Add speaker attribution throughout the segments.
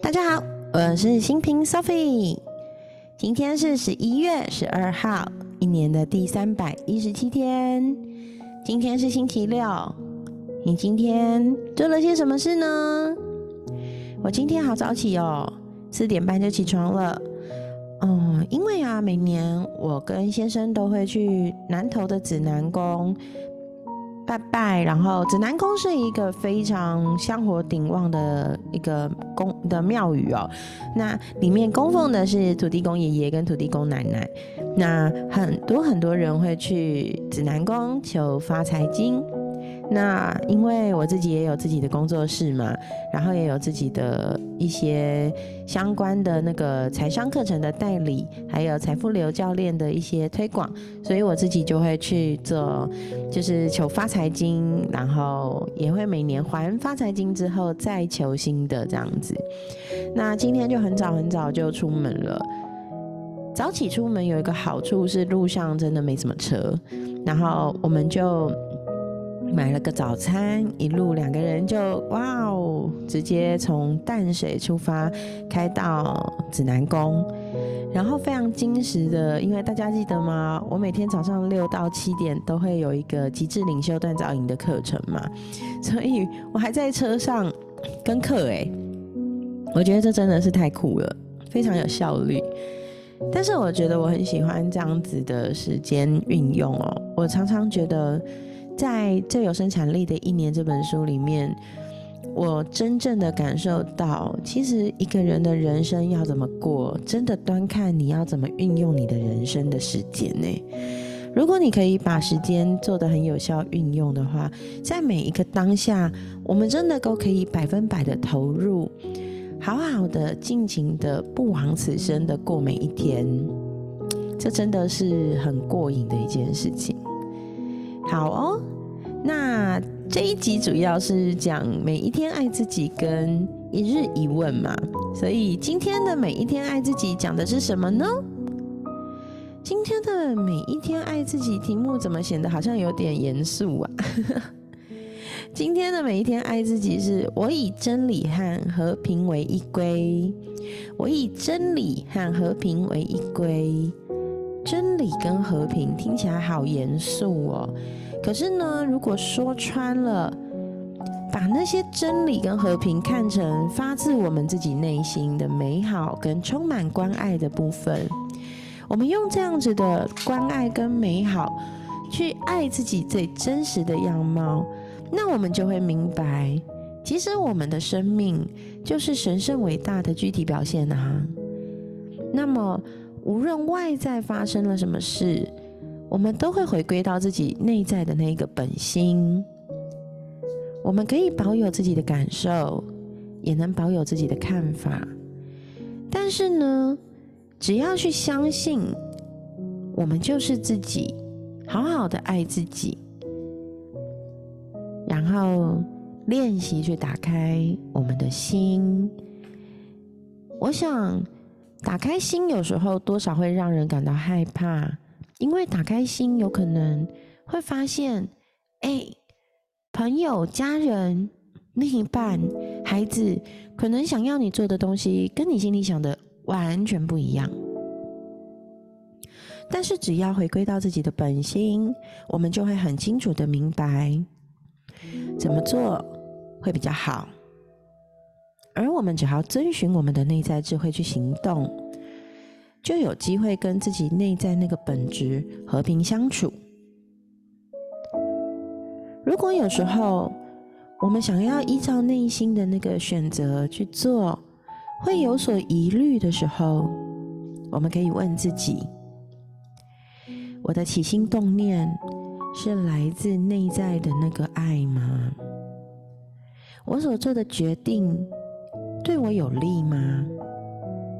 Speaker 1: 大家好，我是新平 Sophie。今天是十一月十二号，一年的第三百一十七天。今天是星期六，你今天做了些什么事呢？我今天好早起哦，四点半就起床了。嗯，因为啊，每年我跟先生都会去南投的指南宫。拜拜，然后指南宫是一个非常香火鼎旺的一个宫的庙宇哦。那里面供奉的是土地公爷爷跟土地公奶奶。那很多很多人会去指南宫求发财经。那因为我自己也有自己的工作室嘛，然后也有自己的一些相关的那个财商课程的代理，还有财富流教练的一些推广，所以我自己就会去做，就是求发财金，然后也会每年还发财金之后再求新的这样子。那今天就很早很早就出门了，早起出门有一个好处是路上真的没什么车，然后我们就。买了个早餐，一路两个人就哇哦，直接从淡水出发，开到指南宫，然后非常惊实的，因为大家记得吗？我每天早上六到七点都会有一个极致领袖锻造营的课程嘛，所以我还在车上跟课哎，我觉得这真的是太酷了，非常有效率。但是我觉得我很喜欢这样子的时间运用哦，我常常觉得。在最有生产力的一年这本书里面，我真正的感受到，其实一个人的人生要怎么过，真的端看你要怎么运用你的人生的时间呢？如果你可以把时间做得很有效运用的话，在每一个当下，我们真的都可以百分百的投入，好好的尽情的不枉此生的过每一天，这真的是很过瘾的一件事情。好哦，那这一集主要是讲每一天爱自己跟一日一问嘛，所以今天的每一天爱自己讲的是什么呢？今天的每一天爱自己题目怎么显得好像有点严肃啊？今天的每一天爱自己是我以真理和和平为依归，我以真理和和平为依归。真理跟和平听起来好严肃哦，可是呢，如果说穿了，把那些真理跟和平看成发自我们自己内心的美好跟充满关爱的部分，我们用这样子的关爱跟美好去爱自己最真实的样貌，那我们就会明白，其实我们的生命就是神圣伟大的具体表现啊。那么。无论外在发生了什么事，我们都会回归到自己内在的那个本心。我们可以保有自己的感受，也能保有自己的看法。但是呢，只要去相信，我们就是自己，好好的爱自己，然后练习去打开我们的心。我想。打开心，有时候多少会让人感到害怕，因为打开心有可能会发现，哎，朋友、家人、另一半、孩子，可能想要你做的东西，跟你心里想的完全不一样。但是只要回归到自己的本心，我们就会很清楚的明白，怎么做会比较好。而我们只要遵循我们的内在智慧去行动，就有机会跟自己内在那个本质和平相处。如果有时候我们想要依照内心的那个选择去做，会有所疑虑的时候，我们可以问自己：我的起心动念是来自内在的那个爱吗？我所做的决定。对我有利吗？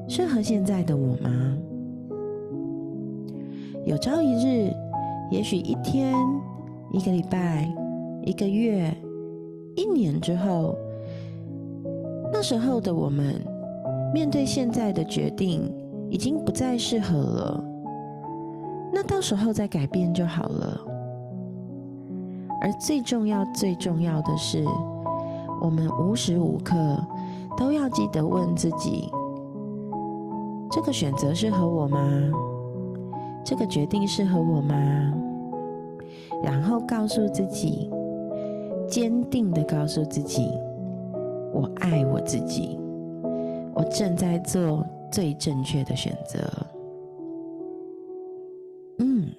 Speaker 1: 适合现在的我吗？有朝一日，也许一天、一个礼拜、一个月、一年之后，那时候的我们面对现在的决定已经不再适合了，那到时候再改变就好了。而最重要、最重要的是，我们无时无刻。都要记得问自己：这个选择适合我吗？这个决定适合我吗？然后告诉自己，坚定的告诉自己：我爱我自己，我正在做最正确的选择。嗯，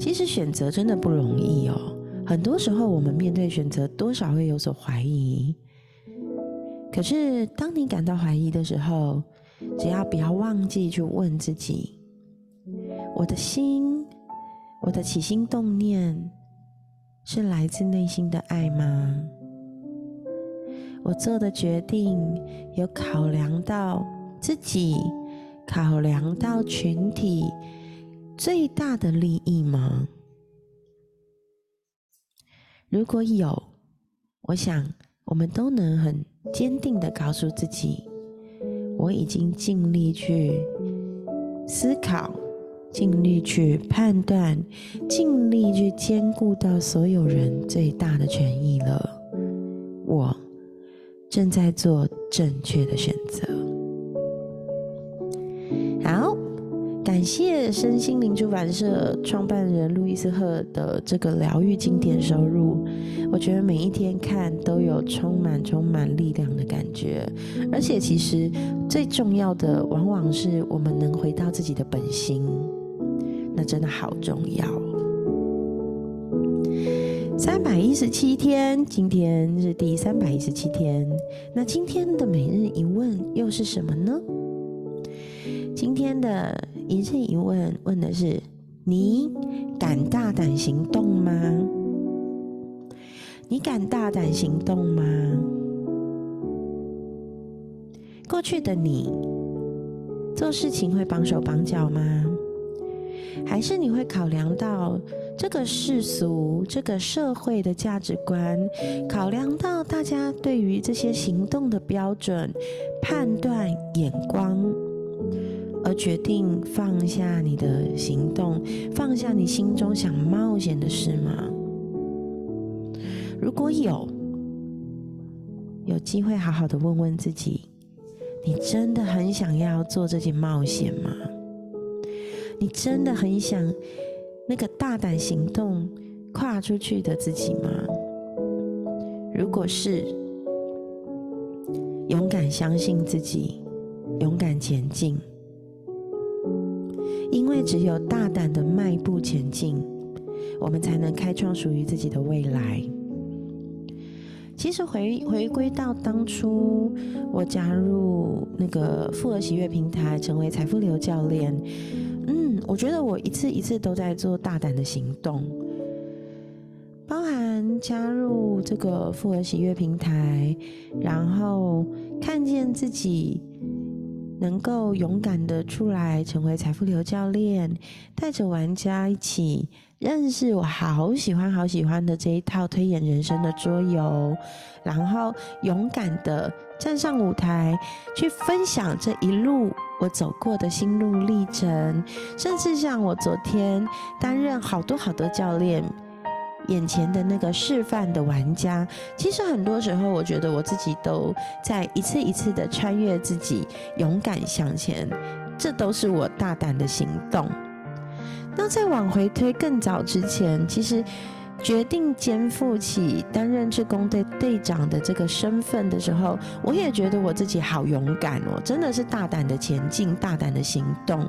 Speaker 1: 其实选择真的不容易哦。很多时候，我们面对选择，多少会有所怀疑。可是，当你感到怀疑的时候，只要不要忘记去问自己：我的心，我的起心动念，是来自内心的爱吗？我做的决定有考量到自己，考量到群体最大的利益吗？如果有，我想我们都能很坚定的告诉自己，我已经尽力去思考，尽力去判断，尽力去兼顾到所有人最大的权益了。我正在做正确的选择。谢身心灵出版社创办人路易斯赫的这个疗愈经典收入，我觉得每一天看都有充满充满力量的感觉，而且其实最重要的往往是我们能回到自己的本心，那真的好重要。三百一十七天，今天是第三百一十七天，那今天的每日一问又是什么呢？今天的。一次一问，问的是你敢大胆行动吗？你敢大胆行动吗？过去的你做事情会绑手绑脚吗？还是你会考量到这个世俗、这个社会的价值观，考量到大家对于这些行动的标准、判断、眼光？而决定放下你的行动，放下你心中想冒险的事吗？如果有，有机会好好的问问自己：你真的很想要做这件冒险吗？你真的很想那个大胆行动、跨出去的自己吗？如果是，勇敢相信自己，勇敢前进。因为只有大胆的迈步前进，我们才能开创属于自己的未来。其实回回归到当初我加入那个富额喜悦平台，成为财富流教练，嗯，我觉得我一次一次都在做大胆的行动，包含加入这个富额喜悦平台，然后看见自己。能够勇敢的出来成为财富流教练，带着玩家一起认识我好喜欢好喜欢的这一套推演人生的桌游，然后勇敢的站上舞台去分享这一路我走过的心路历程，甚至像我昨天担任好多好多教练。眼前的那个示范的玩家，其实很多时候，我觉得我自己都在一次一次的穿越自己，勇敢向前，这都是我大胆的行动。那再往回推更早之前，其实。决定肩负起担任志工队队长的这个身份的时候，我也觉得我自己好勇敢哦，真的是大胆的前进，大胆的行动，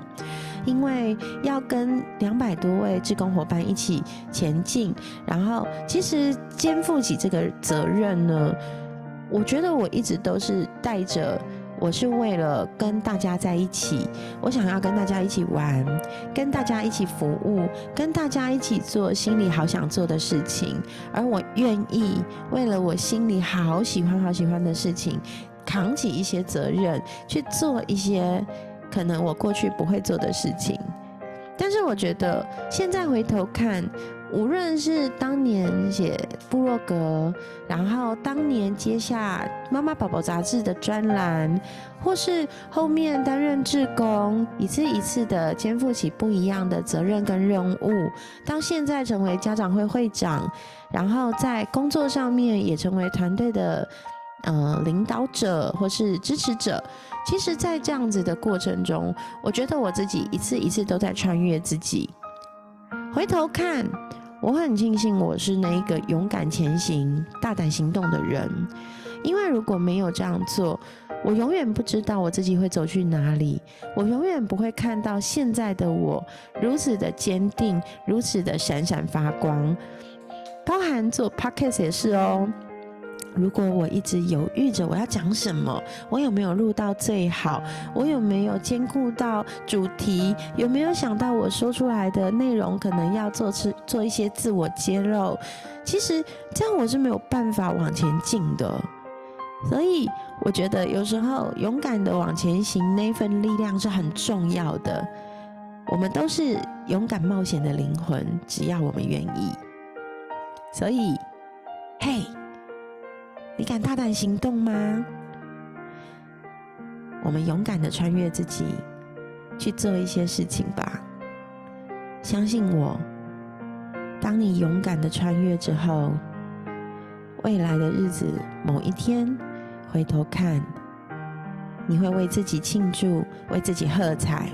Speaker 1: 因为要跟两百多位志工伙伴一起前进，然后其实肩负起这个责任呢，我觉得我一直都是带着。我是为了跟大家在一起，我想要跟大家一起玩，跟大家一起服务，跟大家一起做心里好想做的事情，而我愿意为了我心里好喜欢好喜欢的事情，扛起一些责任，去做一些可能我过去不会做的事情。但是我觉得现在回头看。无论是当年写部落格，然后当年接下《妈妈宝宝》杂志的专栏，或是后面担任志工，一次一次的肩负起不一样的责任跟任务，到现在成为家长会会长，然后在工作上面也成为团队的呃领导者或是支持者。其实，在这样子的过程中，我觉得我自己一次一次都在穿越自己。回头看，我很庆幸我是那一个勇敢前行、大胆行动的人，因为如果没有这样做，我永远不知道我自己会走去哪里，我永远不会看到现在的我如此的坚定，如此的闪闪发光。包含做 podcast 也是哦。如果我一直犹豫着我要讲什么，我有没有录到最好，我有没有兼顾到主题，有没有想到我说出来的内容可能要做出做一些自我揭露，其实这样我是没有办法往前进的。所以我觉得有时候勇敢的往前行那份力量是很重要的。我们都是勇敢冒险的灵魂，只要我们愿意。所以，嘿。你敢大胆行动吗？我们勇敢的穿越自己，去做一些事情吧。相信我，当你勇敢的穿越之后，未来的日子某一天回头看，你会为自己庆祝，为自己喝彩，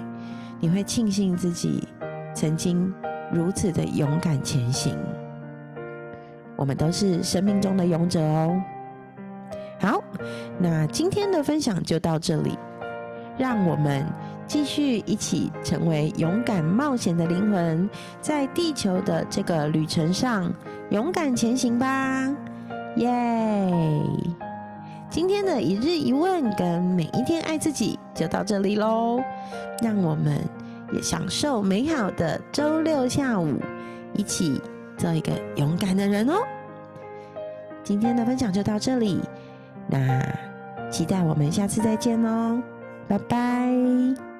Speaker 1: 你会庆幸自己曾经如此的勇敢前行。我们都是生命中的勇者哦。好，那今天的分享就到这里，让我们继续一起成为勇敢冒险的灵魂，在地球的这个旅程上勇敢前行吧！耶！今天的一日一问跟每一天爱自己就到这里喽，让我们也享受美好的周六下午，一起做一个勇敢的人哦！今天的分享就到这里。那期待我们下次再见哦，拜拜。